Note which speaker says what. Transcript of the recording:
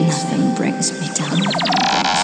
Speaker 1: Nothing brings me down.